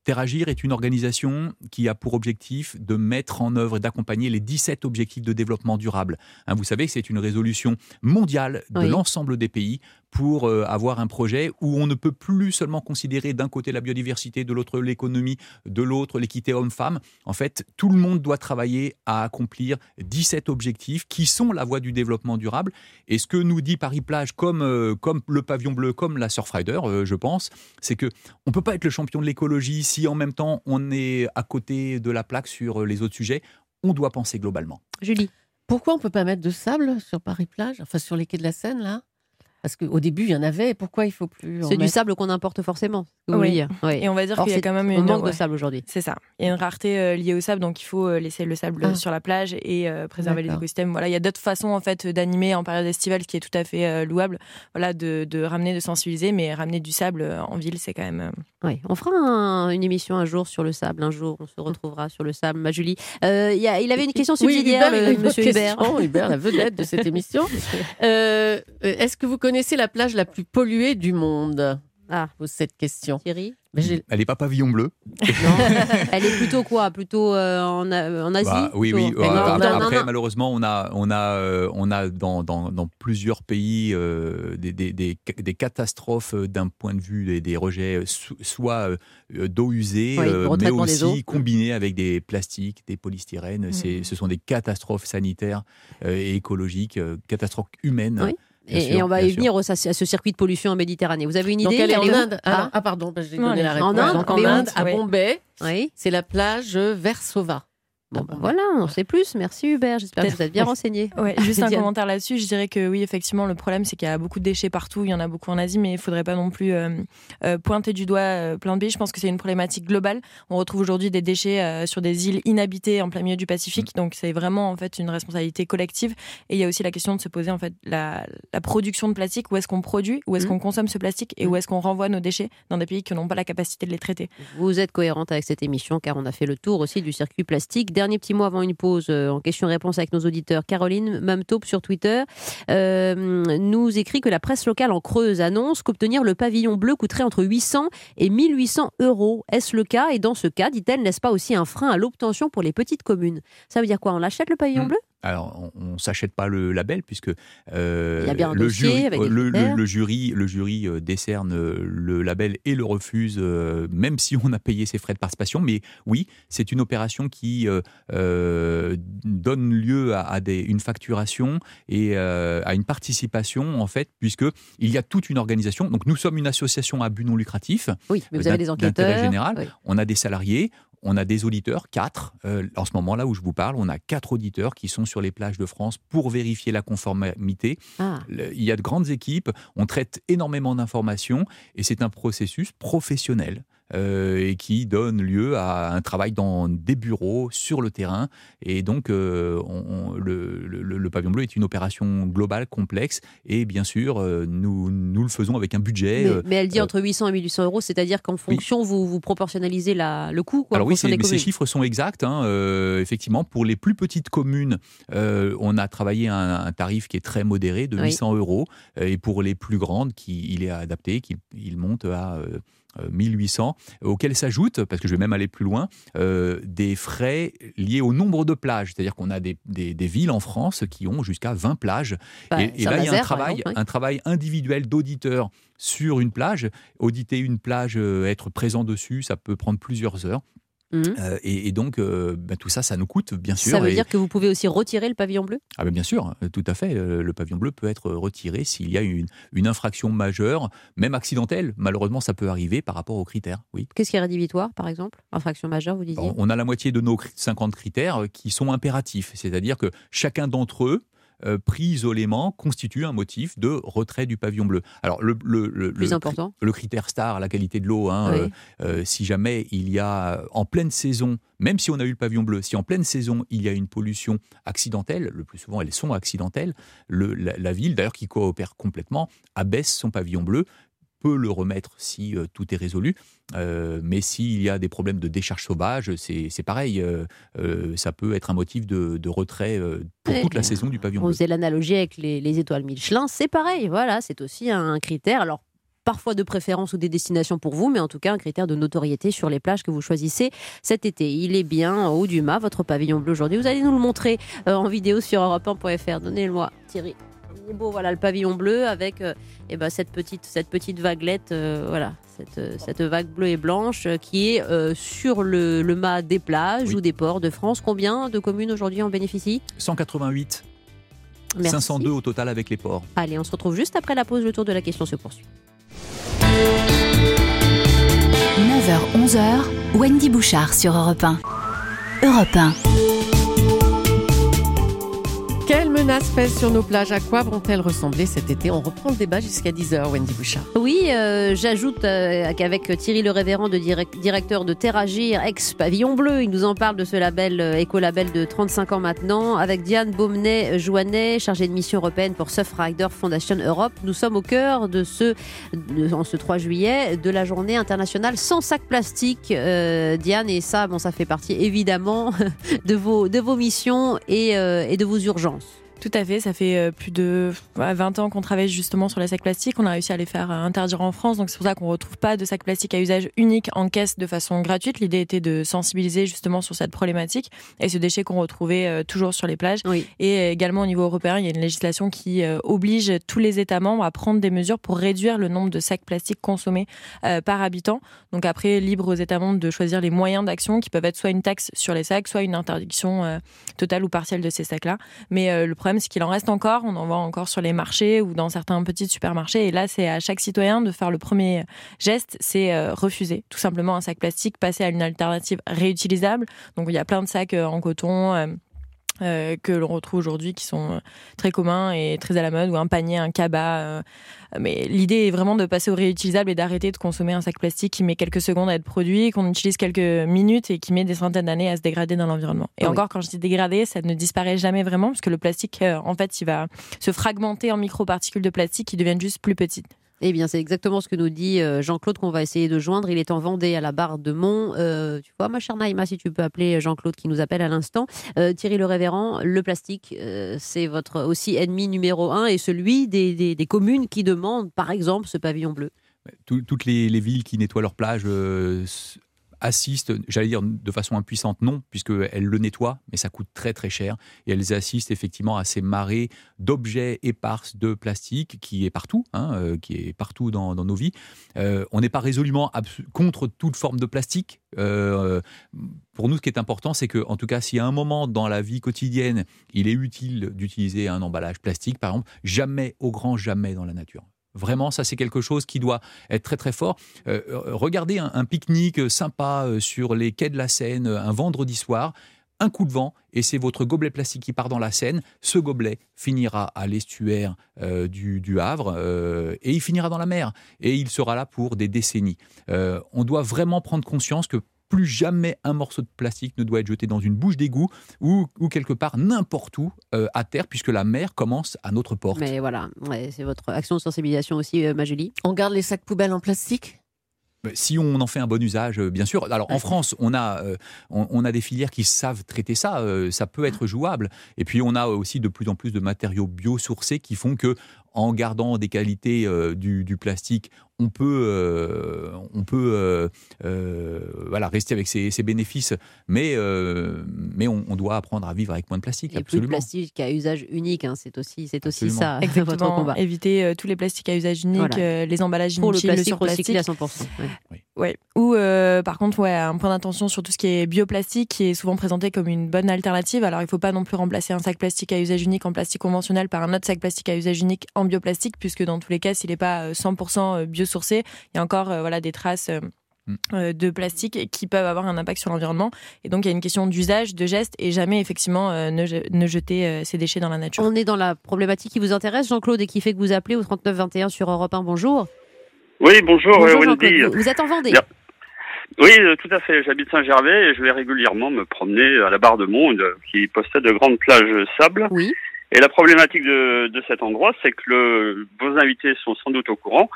Terragir est une organisation qui a pour objectif de mettre en œuvre et d'accompagner les 17 objectifs de développement durable. Hein, vous savez que c'est une résolution mondiale de l'ensemble des pays pour euh, avoir un projet où on ne peut plus seulement considérer d'un côté la biodiversité, de l'autre l'économie, de l'autre l'équité homme-femme. En fait, tout le monde doit travailler à accomplir 17 objectifs qui sont la voie du développement durable. Et ce que nous dit Paris-Plage, comme, euh, comme le pavillon bleu, comme la Surfrider, euh, je pense, c'est que on peut pas être le champion de l'écologie si en même temps on est à côté de la plaque sur les autres sujets. On doit penser globalement. Julie. Pourquoi on peut pas mettre de sable sur Paris-Plage, enfin sur les quais de la Seine, là? Parce qu'au début, il y en avait. Pourquoi il faut plus C'est du sable qu'on importe forcément. Oui. Et on va dire qu'il y a quand même une manque de sable aujourd'hui. C'est ça. Il y a une rareté euh, liée au sable, donc il faut euh, laisser le sable ah. sur la plage et euh, préserver l'écosystème. Voilà, il y a d'autres façons en fait d'animer en période estivale, qui est tout à fait louable. Voilà, de, de, ramener, de sensibiliser, mais ramener du sable en ville, c'est quand même. Oui, on fera une émission un jour sur le sable. Un jour, on se retrouvera sur le sable. Ma Julie, il, avait une question subsidiaire, oui, Monsieur Hubert. Hubert, la vedette de cette <laughs> émission. Est-ce que vous connaissez la plage la plus polluée du monde Ah, pose cette question. Thierry elle n'est pas pavillon bleu. <laughs> elle est plutôt quoi? Plutôt euh, en, en, Asie bah, Oui, oui. Euh, après, malheureusement, on a, on a, euh, on a dans, dans, dans plusieurs pays des, des, des, catastrophes d'un point de vue des, rejets, soit d'eau usée, mais aussi combinées avec des plastiques, des polystyrènes. Mmh. Ce sont des catastrophes sanitaires et écologiques, catastrophes humaines. Oui. Et, on va y venir à ce circuit de pollution en Méditerranée. Vous avez une idée Donc elle est en Inde. Ah, ah, pardon, j'ai donné la réponse. En Inde, en Inde à Bombay, oui. c'est la plage Versova. Bon, bah, voilà, on sait plus. Merci Hubert. J'espère que vous êtes bien renseigné. <laughs> Ouais, juste un commentaire là-dessus. Je dirais que oui, effectivement, le problème, c'est qu'il y a beaucoup de déchets partout. Il y en a beaucoup en Asie, mais il ne faudrait pas non plus euh, euh, pointer du doigt euh, plein de B. Je pense que c'est une problématique globale. On retrouve aujourd'hui des déchets sur des îles inhabitées en plein milieu du Pacifique. Mm. Donc, c'est vraiment en fait une responsabilité collective. Et il y a aussi la question de se poser en fait la, production de plastique. Où est-ce qu'on produit? Où est-ce mm. qu'on consomme ce plastique? Et où mm. est-ce qu'on renvoie nos déchets dans des pays qui n'ont pas la capacité de les traiter? Vous êtes cohérente avec cette émission car on a fait le tour aussi du circuit plastique. Dernier petit mot avant une pose euh, en question-réponse avec nos auditeurs. Caroline Mamtaupe sur Twitter euh, nous écrit que la presse locale en Creuse annonce qu'obtenir le pavillon bleu coûterait entre 800 et 1800 euros. Est-ce le cas? Et dans ce cas, dit-elle, n'est-ce pas aussi un frein à l'obtention pour les petites communes? Ça veut dire quoi? On l'achète le pavillon hmm. bleu? Alors, on ne s'achète pas le label puisque le, jury, le, jury, le, jury, décerne le label et le refuse, euh, même si on a payé ses frais de participation. Mais oui, c'est une opération qui euh, euh, donne lieu à, des, une facturation et à une participation, en fait, puisque il y a toute une organisation. Donc, nous sommes une association à but non lucratif. Oui, mais vous avez des enquêteurs. général. On a des salariés, on a des auditeurs, quatre. Euh, en ce moment-là où je vous parle, on a quatre auditeurs qui sont sur les plages de France pour vérifier la conformité. Ah. il y a de grandes équipes, on traite énormément d'informations et c'est un processus professionnel. Euh, et qui donne lieu à un travail dans des bureaux, sur le terrain. Et donc, euh, le, pavillon bleu est une opération globale, complexe. Et bien sûr, euh, nous, nous le faisons avec un budget. Mais, elle dit entre 800 et 1800 euros, c'est-à-dire qu'en fonction, vous, vous proportionnalisez la, le coût Alors oui, ces chiffres sont exacts. Hein, effectivement, pour les plus petites communes, on a travaillé un, un, tarif qui est très modéré, de 800 euros. Et pour les plus grandes, qui, il est adapté, qu'il il monte à 1800, euh, auxquels s'ajoutent, parce que je vais même aller plus loin, euh, des frais liés au nombre de plages. C'est-à-dire qu'on a des, villes en France qui ont jusqu'à 20 plages. Bah, et, là, il y a un travail, un travail individuel d'auditeur sur une plage. Auditer une plage, euh, être présent dessus, ça peut prendre plusieurs heures. Mhm. Euh, et, et donc, euh, bah, tout ça, ça nous coûte, bien sûr. Ça veut Et- dire que vous pouvez aussi retirer le pavillon bleu? Ah ben bien sûr, euh, tout à fait. Le pavillon bleu peut être retiré s'il y a une, une infraction majeure, même accidentelle. Malheureusement, ça peut arriver par rapport aux critères. Oui. Qu'est-ce qui est rédhibitoire, par exemple? Infraction majeure, vous disiez? On a la moitié de nos cri- 50 critères qui sont impératifs, c'est-à-dire que chacun d'entre eux, euh, pris isolément, constitue un motif de retrait du pavillon bleu. Alors le, le, le- Plus le- important le critère star, la qualité de l'eau, hein, Oui. euh, euh, si jamais il y a en pleine saison, même si on a eu le pavillon bleu, si en pleine saison il y a une pollution accidentelle, le plus souvent elles sont accidentelles, le- la, la ville d'ailleurs qui coopère complètement abaisse son pavillon bleu peut le remettre si euh, tout est résolu, Euh, mais s'il y a des problèmes de décharge sauvage, c'est pareil, euh, euh, ça peut être un motif de, de retrait pour toute la saison du pavillon On faisait l'analogie avec les, les étoiles Michelin, c'est pareil, voilà, c'est aussi un critère. Alors, parfois de préférence ou des destinations pour vous, mais en tout cas un critère de notoriété sur les plages que vous choisissez cet été. Il est bien en haut du mât, votre pavillon bleu aujourd'hui. Vous allez nous le montrer en vidéo sur europe1.fr. Donnez-le-moi, Thierry. Il est beau, voilà, le pavillon bleu avec euh, eh ben, cette, petite, cette petite vaguelette, euh, voilà, cette, euh, cette vague bleue et blanche euh, qui est euh, sur le, le mât des plages Oui. ou des ports de France. Combien de communes aujourd'hui en bénéficient? 188, Merci. 502 au total avec les ports. Allez, on se retrouve juste après la pause. Le tour de la question se poursuit. 9h-11h, Wendy Bouchard sur Europe 1. Europe 1. Quelles menaces pèsent sur nos plages? À quoi vont-elles ressembler cet été? On reprend le débat jusqu'à 10h, Wendy Bouchard. Oui, euh, j'ajoute euh, qu'avec Thierry Le Révérend, directeur de Terragir, ex-Pavillon Bleu, il nous en parle de ce label, euh, écolabel de 35 ans maintenant. Avec Diane Baumenet-Joannet, chargée de mission européenne pour Surfrider Foundation Europe, nous sommes au cœur de ce, en ce 3 juillet, de la journée internationale sans sac plastique. Diane, et ça, bon, ça fait partie évidemment <laughs> de vos, de vos missions et de vos urgences. nós. Tout à fait, ça fait euh, plus de ouais, 20 ans qu'on travaille justement sur les sacs plastiques. On a réussi à les faire euh, interdire en France, donc c'est pour ça qu'on retrouve pas de sacs plastiques à usage unique en caisse de façon gratuite. L'idée était de sensibiliser justement sur cette problématique et ce déchet qu'on retrouvait euh, toujours sur les plages. Oui. Et également au niveau européen, il y a une législation qui oblige tous les États membres à prendre des mesures pour réduire le nombre de sacs plastiques consommés par habitant. Donc après, libre aux États membres de choisir les moyens d'action qui peuvent être soit une taxe sur les sacs, soit une interdiction totale ou partielle de ces sacs-là. Mais le problème, c'est qu'il en reste encore. On en voit encore sur les marchés ou dans certains petits supermarchés. Et là, c'est à chaque citoyen de faire le premier geste, c'est euh, refuser tout simplement un sac plastique, passer à une alternative réutilisable. Donc il y a plein de sacs euh, en coton. Euh, que l'on retrouve aujourd'hui qui sont euh, très communs et très à la mode ou un panier, un cabas. euh, mais l'idée est vraiment de passer au réutilisable et d'arrêter de consommer un sac plastique qui met quelques secondes à être produit, qu'on utilise quelques minutes et qui met des centaines d'années à se dégrader dans l'environnement. Et encore, quand je dis dégrader, ça ne disparaît jamais vraiment parce que le plastique, euh, en fait, il va se fragmenter en microparticules de plastique qui deviennent juste plus petites. Eh bien, c'est exactement ce que nous dit euh, Jean-Claude qu'on va essayer de joindre. Il est en Vendée, à la barre de Mont. Euh, tu vois, ma chère Naïma, si tu peux appeler Jean-Claude qui nous appelle à l'instant. Euh, Thierry Le Révérend, le plastique, euh, c'est votre aussi ennemi numéro un et celui des, communes qui demandent, par exemple, ce pavillon bleu. Tout- toutes les, les villes qui nettoient leurs plages euh, assistent, j'allais dire de façon impuissante, non, puisqu'elles le nettoient, mais ça coûte très très cher. Et elles assistent effectivement à ces marées d'objets éparses de plastique qui est partout, hein, euh, qui est partout dans, nos vies. Euh, on n'est pas résolument contre toute forme de plastique. Euh, pour nous, ce qui est important, c'est que, en tout cas, si à un moment dans la vie quotidienne, il est utile d'utiliser un emballage plastique, par exemple, jamais, au grand jamais dans la nature. Vraiment, ça c'est quelque chose qui doit être très très fort. Euh, euh, regardez un, pique-nique sympa euh, sur les quais de la Seine un vendredi soir. Un coup de vent et c'est votre gobelet plastique qui part dans la Seine. Ce gobelet finira à l'estuaire du, Havre et il finira dans la mer et il sera là pour des décennies. On doit vraiment prendre conscience que plus jamais un morceau de plastique ne doit être jeté dans une bouche d'égout ou, ou quelque part n'importe où euh, à terre puisque la mer commence à notre porte. Mais voilà, ouais, c'est votre action de sensibilisation aussi, euh, Majulie. On garde les sacs poubelles en plastique? Si on en fait un bon usage, euh, bien sûr. Alors en. France, on a, euh, on, on a des filières qui savent traiter ça. euh, ça peut être jouable. Et puis on a aussi de plus en plus de matériaux biosourcés qui font que, en gardant des qualités euh, du, du plastique, on peut, euh, on peut euh, euh, voilà, rester avec ses, ses bénéfices. Mais, euh, mais on, on doit apprendre à vivre avec moins de plastique. Et plus de absolument. plastique à usage unique, hein, c'est aussi, c'est aussi Absolument. ça, <laughs> votre Exactement. combat. Éviter euh, tous les plastiques à usage unique, Voilà. euh, les emballages Pour le inutiles, le plastique recyclé à 100%. ouais. Ouais. Ou euh, par contre, ouais, un point d'attention sur tout ce qui est bioplastique, qui est souvent présenté comme une bonne alternative. Alors, il ne faut pas non plus remplacer un sac plastique à usage unique en plastique conventionnel par un autre sac plastique à usage unique en bioplastique, puisque dans tous les cas, s'il n'est pas 100% biosourcé, il y a encore voilà des traces. Mm. de plastique qui peuvent avoir un impact sur l'environnement. Et donc, il y a une question d'usage, de geste, et jamais, effectivement, ne, ne, jeter ces déchets dans la nature. On est dans la problématique qui vous intéresse, Jean-Claude, et qui fait que vous appelez au 3921 sur Europe 1. Bonjour. Oui, bonjour, bonjour Wendy. Vous êtes en Vendée Oui, euh, tout à fait. J'habite Saint-Gervais et je vais régulièrement me promener à la barre de Monde qui possède de grandes plages sable. Oui. Et la problématique de, de cet endroit, c'est que le, vos invités sont sans doute au courant.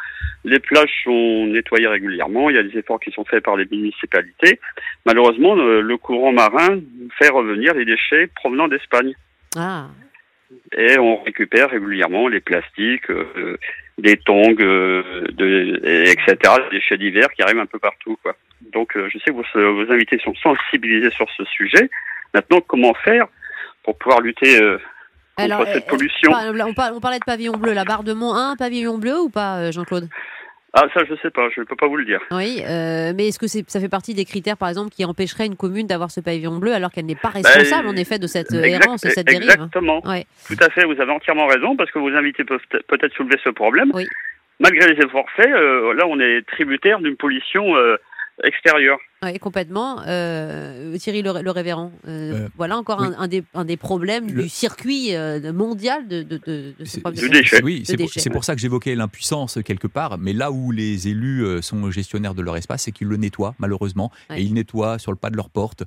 Les plages sont nettoyées régulièrement. Il y a des efforts qui sont faits par les municipalités. Malheureusement, le, le courant marin fait revenir les déchets provenant d'Espagne. Ah. Et on récupère régulièrement les plastiques, euh, des tongs, euh, de, etc., des déchets divers qui arrivent un peu partout. Quoi. Donc euh, je sais que vos, vos, invités sont sensibilisés sur ce sujet. Maintenant, comment faire pour pouvoir lutter euh, contre cette pollution on, parlait de pavillon bleu, la barre de Mont 1, pavillon bleu ou pas, Jean-Claude? Ah, ça, je sais pas, je ne peux pas vous le dire. Oui, euh, mais est-ce que ça fait partie des critères, par exemple, qui empêcheraient une commune d'avoir ce pavillon bleu alors qu'elle n'est pas responsable, ben, en effet, de cette errance, de cette dérive? Exactement. Tout à fait, vous avez entièrement raison, parce que vos invités peuvent peut-être soulever ce problème. Oui. Malgré les efforts faits, euh, là, on est tributaire d'une pollution euh, extérieure. Oui, complètement. Euh, Thierry le, Révérend, euh, euh, voilà encore un, des, un, des, problèmes du circuit mondial de, de, de, de ces problèmes de Oui, c'est pour, ça que j'évoquais l'impuissance quelque part, mais là où les élus sont gestionnaires de leur espace, c'est qu'ils le nettoient malheureusement, et ils nettoient sur le pas de leur porte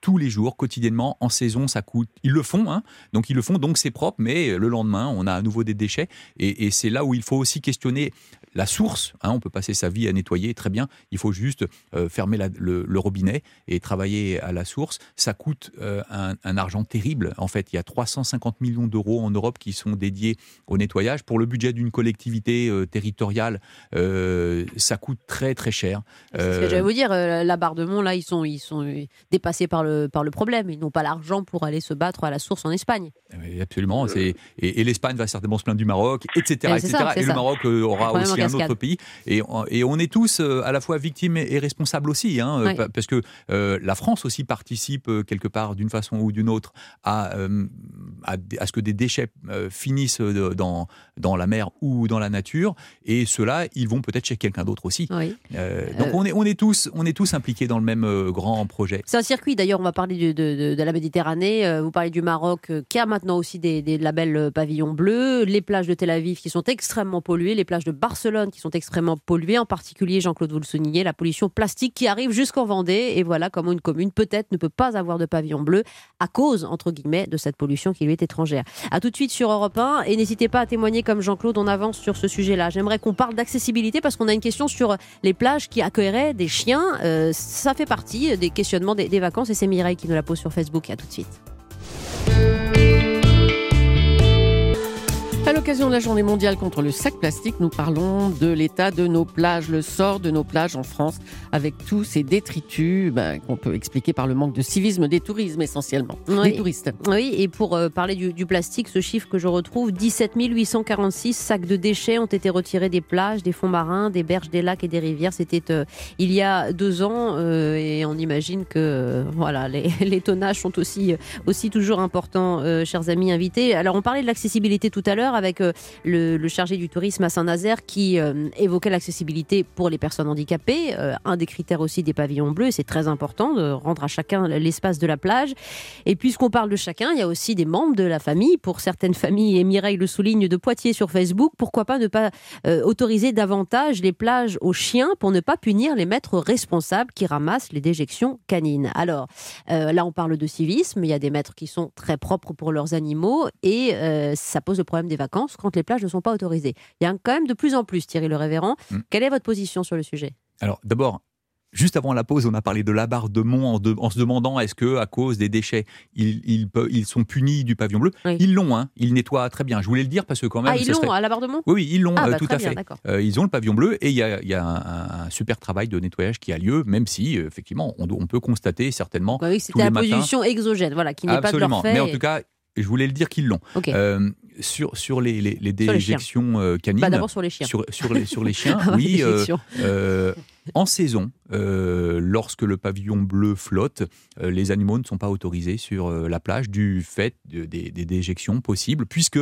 tous les jours, quotidiennement, en saison, ça coûte. Ils le font, hein, donc ils le font, donc c'est propre, mais le lendemain, on a à nouveau des déchets, et, et c'est là où il faut aussi questionner la source. Hein, on peut passer sa vie à nettoyer, très bien. Il faut juste fermer la, le, robinet et travailler à la source, ça coûte euh, un, argent terrible. En fait, il y a 350 millions d'euros en Europe qui sont dédiés au nettoyage. Pour le budget d'une collectivité euh, territoriale, euh, ça coûte très très cher. C'est ce que j'allais vous dire. La barre de Mont, là, ils sont, ils sont dépassés par le, par le problème. Ils n'ont pas l'argent pour aller se battre à la source en Espagne. Oui, absolument. Et, et l'Espagne va certainement se plaindre du Maroc, etc. etc. et le Maroc aura aussi un autre pays. Et, et, on est tous à la fois victimes et, responsables aussi. Hein, parce que euh, la France aussi participe euh, quelque part d'une façon ou d'une autre à, euh, à, ce que des déchets finissent dans, dans la mer ou dans la nature, et ceux-là, ils vont peut-être chez quelqu'un d'autre aussi. donc on est, on, est tous, on est tous impliqués dans le même grand projet. C'est un circuit, d'ailleurs, on va parler de, de, la Méditerranée, vous parlez du Maroc, qui a maintenant aussi des, des labels pavillon bleu, les plages de Tel Aviv qui sont extrêmement polluées, les plages de Barcelone qui sont extrêmement polluées, en particulier, Jean-Claude vous le soulignez, la pollution plastique qui arrive jusqu'en Vendée. Et voilà comment une commune peut-être ne peut pas avoir de pavillon bleu à cause, entre guillemets, de cette pollution qui lui est étrangère. A tout de suite sur Europe 1 et n'hésitez pas à témoigner comme Jean-Claude, on avance sur ce sujet-là. J'aimerais qu'on parle d'accessibilité parce qu'on a une question sur les plages qui accueilleraient des chiens. Euh, ça fait partie des questionnements des, des vacances et c'est Mireille qui nous la pose sur Facebook. À tout de suite. À l'occasion de la journée mondiale contre le sac plastique, nous parlons de l'état de nos plages, le sort de nos plages en France, avec tous ces détritus ben, qu'on peut expliquer par le manque de civisme des tourismes essentiellement, oui. des touristes. Oui, et pour euh, parler du, plastique, ce chiffre que je retrouve, 17 846 sacs de déchets ont été retirés des plages, des fonds marins, des berges, des lacs et des rivières. C'était euh, il y a deux ans, euh, et on imagine que voilà, les, <laughs> les, tonnages sont aussi, aussi toujours importants, chers amis invités. Alors on parlait de l'accessibilité tout à l'heure avec euh, le, chargé du tourisme à Saint-Nazaire qui euh, évoquait l'accessibilité pour les personnes handicapées. Euh, un des critères aussi des pavillons bleus, c'est très important de rendre à chacun l'espace de la plage. Et puisqu'on parle de chacun, il y a aussi des membres de la famille. Pour certaines familles, et Mireille le souligne de Poitiers sur Facebook, pourquoi pas ne pas autoriser davantage les plages aux chiens pour ne pas punir les maîtres responsables qui ramassent les déjections canines. Alors là, on parle de civisme. Il y a des maîtres qui sont très propres pour leurs animaux et ça pose le problème des quand les plages ne sont pas autorisées. Il y a quand même de plus en plus, Thierry le Révérend. Mm. Quelle est votre position sur le sujet? Alors d'abord, Juste avant la pause, on a parlé de la barre de Mont en, se demandant est-ce que à cause des déchets, ils, ils, sont punis du pavillon bleu? Ils l'ont, hein, ils nettoient très bien. Je voulais le dire parce que quand même. Ah, ils l'ont à la barre de Mont Oui, ils l'ont, ah, euh, bah, tout à fait. Euh, ils ont le pavillon bleu et il y a, un, super travail de nettoyage qui a lieu, même si euh, effectivement on, peut constater certainement. Bah oui, c'était la position exogène, voilà, qui n'est pas de leur fait. Mais en tout cas, je voulais le dire qu'ils l'ont. Sur, sur les, les, les déjections canines. Bah D'abord sur les chiens. Sur, sur, les, sur les <laughs> chiens, oui. En saison, euh, lorsque le pavillon bleu flotte, euh, les animaux ne sont pas autorisés sur euh, la plage du fait de- des, des déjections possibles, puisque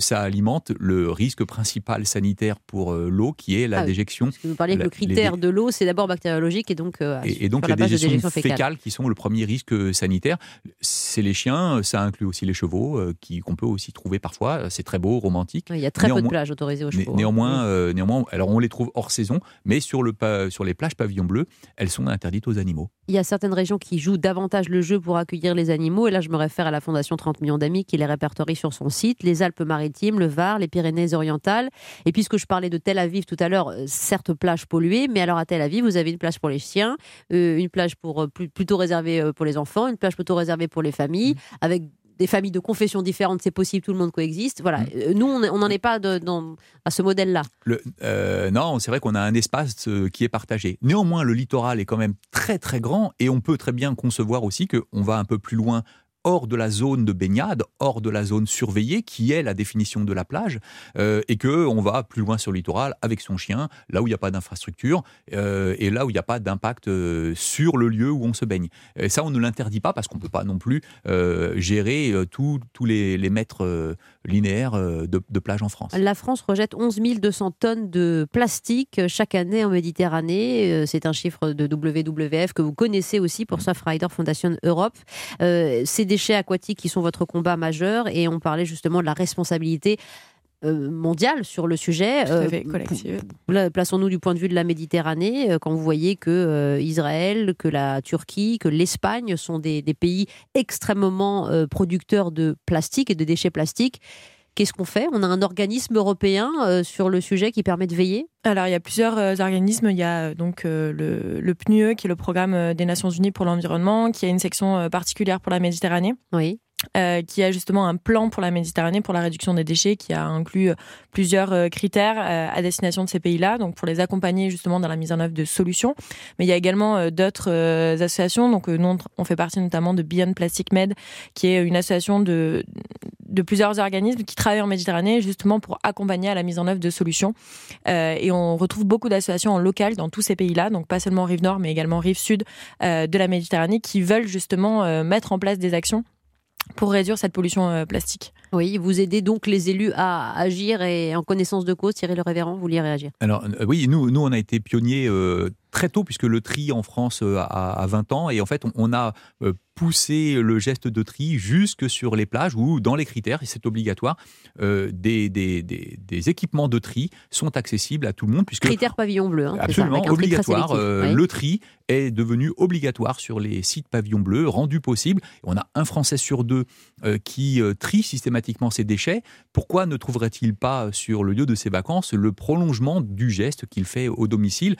ça alimente le risque principal sanitaire pour l'eau, qui est la Ah déjection. Parce que vous parliez que le critère les- de l'eau, c'est d'abord bactériologique et donc, Et, et donc sur les la déjections déjection fécales. fécale. qui sont le premier risque sanitaire. C'est les chiens, ça inclut aussi les chevaux, qui qu'on peut aussi trouver parfois. C'est très beau, romantique. Il y a très peu de plages autorisées aux chevaux. hein. néanmoins, euh, néanmoins, alors on les trouve hors saison, mais sur, le, pa- sur les plages pavillon bleu, elles sont interdites aux animaux. Il y a certaines régions qui jouent davantage le jeu pour accueillir les animaux. Et là, je me réfère à la Fondation 30 millions d'amis qui les répertorie sur son site. Les Alpes-Maritimes, le Var, les Pyrénées-Orientales. Et puisque je parlais de Tel Aviv tout à l'heure, euh, certes plage polluée, mais alors à Tel Aviv, vous avez une plage pour les chiens, euh, une plage pour, euh, plutôt réservée pour les enfants, une plage plutôt réservée pour les familles, avec des familles de confessions différentes, c'est possible, tout le monde coexiste. Voilà. Euh, Nous, on n'en est pas de- dans- à ce modèle-là. Le, euh, non, c'est vrai qu'on a un espace euh, qui est partagé. Néanmoins, le littoral est quand même très très grand et on peut très bien concevoir aussi qu'on va un peu plus loin hors de la zone de baignade, hors de la zone surveillée, qui est la définition de la plage, euh, et que on va plus loin sur le littoral avec son chien, là où il n'y a pas d'infrastructure, euh, et là où il n'y a pas d'impact euh, sur le lieu où on se baigne. Et ça, on ne l'interdit pas parce qu'on ne peut pas non plus gérer tous tous les, les mètres euh, linéaires euh, de, plage en France. La France rejette 11 200 tonnes de plastique chaque année en Méditerranée. Euh, C'est un chiffre de WWF que vous connaissez aussi pour Surfrider Foundation Europe. Euh, ces déchets aquatiques qui sont votre combat majeur et on parlait justement de la responsabilité euh, mondiale sur le sujet. Euh, Plaçons-nous du point de vue de la Méditerranée, euh, quand vous voyez que euh, Israël, que la Turquie, que l'Espagne sont des, des pays extrêmement producteurs de plastique et de déchets plastiques. Qu'est-ce qu'on fait? On a un organisme européen sur le sujet qui permet de veiller? Alors, il y a plusieurs organismes. Il y a donc le, le PNUE, qui est le programme des Nations Unies pour l'environnement, qui a une section particulière pour la Méditerranée. Oui. Euh, qui a justement un plan pour la Méditerranée pour la réduction des déchets qui a inclus euh, plusieurs euh, critères euh, à destination de ces pays-là, donc pour les accompagner justement dans la mise en œuvre de solutions. Mais il y a également euh, d'autres associations, donc nous on- fait partie notamment de Beyond Plastic Med, qui est une association de, de plusieurs organismes qui travaillent en Méditerranée justement pour accompagner à la mise en œuvre de solutions. Et on retrouve beaucoup d'associations en local dans tous ces pays-là, donc pas seulement rive nord, mais également rive sud de la Méditerranée, qui veulent justement mettre en place des actions pour réduire cette pollution euh, plastique. Oui, vous aidez donc les élus à agir et en connaissance de cause. Thierry Le Révérend, vous vouliez réagir Alors euh, oui, nous, nous on a été pionniers euh, très tôt puisque le tri en France euh, a, a 20 ans et en fait on, a euh, poussé le geste de tri jusque sur les plages où dans les critères, et c'est obligatoire, euh, des, des, des, des équipements de tri sont accessibles à tout le monde puisque Critère pavillon bleu. hein, ça, Absolument, tri obligatoire. Euh. Le tri est devenu obligatoire sur les sites pavillon bleu, rendu possible. On a un Français sur deux euh, qui trie systématiquement ses déchets. Pourquoi ne trouverait-il pas sur le lieu de ses vacances le prolongement du geste qu'il fait au domicile?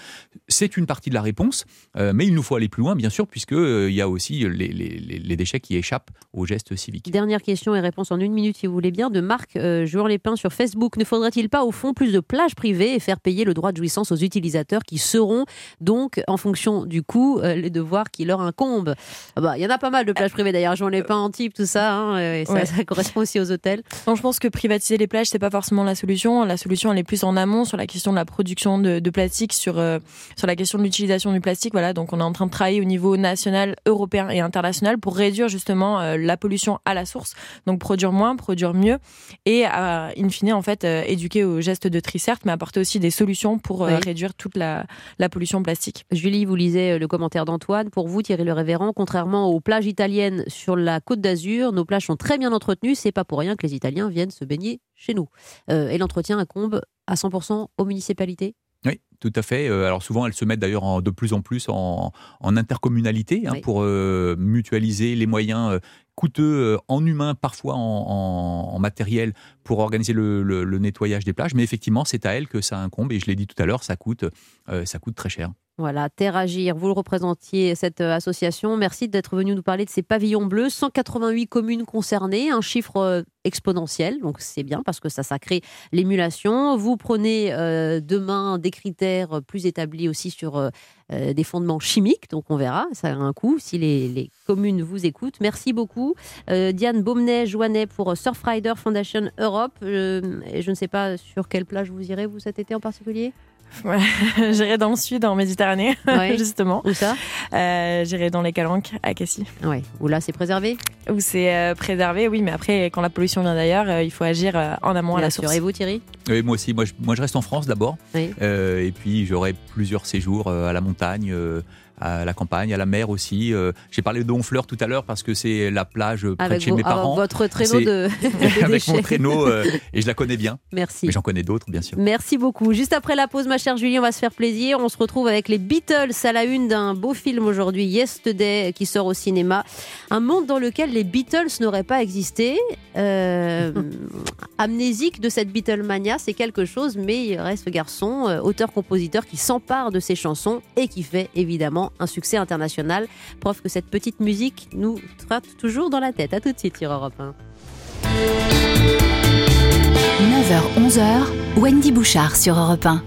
C'est une partie de la réponse, euh, mais il nous faut aller plus loin, bien sûr, puisqu'il y a aussi les, les- les- déchets qui échappent au geste civique. Dernière question et réponse en une minute, si vous voulez bien, de Marc euh, Jouan-Lépin sur Facebook. Ne faudrait-il pas, au fond, plus de plages privées et faire payer le droit de jouissance aux utilisateurs qui seront donc, en fonction du coût, euh, les devoirs qui leur incombent? Ah bah, Il y en a pas mal de plages privées d'ailleurs, Jouan-Lépin, Antibes, tout ça, hein, et ça, Ouais. ça correspond aussi aux hôtels. Non, je pense que privatiser les plages, c'est pas forcément la solution. La solution, elle est plus en amont sur la question de la production de, de plastique, sur, euh, sur la question de l'utilisation du plastique. Voilà, donc on est en train de travailler au niveau national, européen et international pour réduire justement euh, la pollution à la source. Donc produire moins, produire mieux et euh, in fine, en fait, euh, éduquer aux gestes de tri, certes, mais apporter aussi des solutions pour euh, Oui. réduire toute la, la pollution plastique. Julie, vous lisez le commentaire d'Antoine. Pour vous, Thierry Le Révérend, contrairement aux plages italiennes sur la côte d'Azur, nos plages sont très bien entretenues. C'est pas pour rien que les Italiens viennent se baigner chez nous. Euh, et l'entretien incombe à 100% aux municipalités? Oui, tout à fait. Euh, Alors souvent, elles se mettent d'ailleurs de plus en plus en, en intercommunalité hein, Oui. pour euh, mutualiser les moyens euh, coûteux euh, en humain, parfois en, en- en matériel, pour organiser le, le- le nettoyage des plages. Mais effectivement, c'est à elles que ça incombe. Et je l'ai dit tout à l'heure, ça coûte, ça coûte très cher. Voilà, Terre Agir, vous le représentiez, cette association. Merci d'être venu nous parler de ces pavillons bleus. 188 communes concernées, un chiffre exponentiel, donc c'est bien parce que ça, ça crée l'émulation. Vous prenez demain des critères plus établis aussi sur euh, euh, des fondements chimiques, donc on verra, ça a un coût si les, communes vous écoutent. Merci beaucoup. Euh, Diane Baumenet-Joannet pour Surfrider Foundation Europe. Euh, je ne sais pas sur quelle plage vous irez, vous, cet été en particulier? <laughs> J'irai dans le sud, en Méditerranée, <laughs> justement. Où ça? Euh, J'irai dans les Calanques, à Cassis. Ouais. Où là, c'est préservé? Où c'est euh, préservé, oui, mais après, quand la pollution vient d'ailleurs, euh, il faut agir en amont à la source. Et vous, Thierry? Oui, moi aussi. Moi je, moi, je reste en France d'abord. et puis, j'aurai plusieurs séjours à la montagne à la campagne, à la mer aussi. Euh, j'ai parlé de Honfleur tout à l'heure parce que c'est la plage près de chez mes parents. Votre traîneau <laughs> de, Avec mon traîneau euh, et je la connais bien. Merci. Mais j'en connais d'autres, bien sûr. Merci beaucoup. Juste après la pause, ma chère Julie, on va se faire plaisir. On se retrouve avec les Beatles à la une d'un beau film aujourd'hui, Yesterday, qui sort au cinéma. Un monde dans lequel les Beatles n'auraient pas existé. Euh, <laughs> amnésique de cette Beatlemania, c'est quelque chose, mais il reste ce garçon, auteur-compositeur, qui s'empare de ses chansons et qui fait un succès international. Preuve que cette petite musique nous trotte toujours dans la tête. À tout de suite sur Europe 1. 9h-11h, Wendy Bouchard sur Europe 1.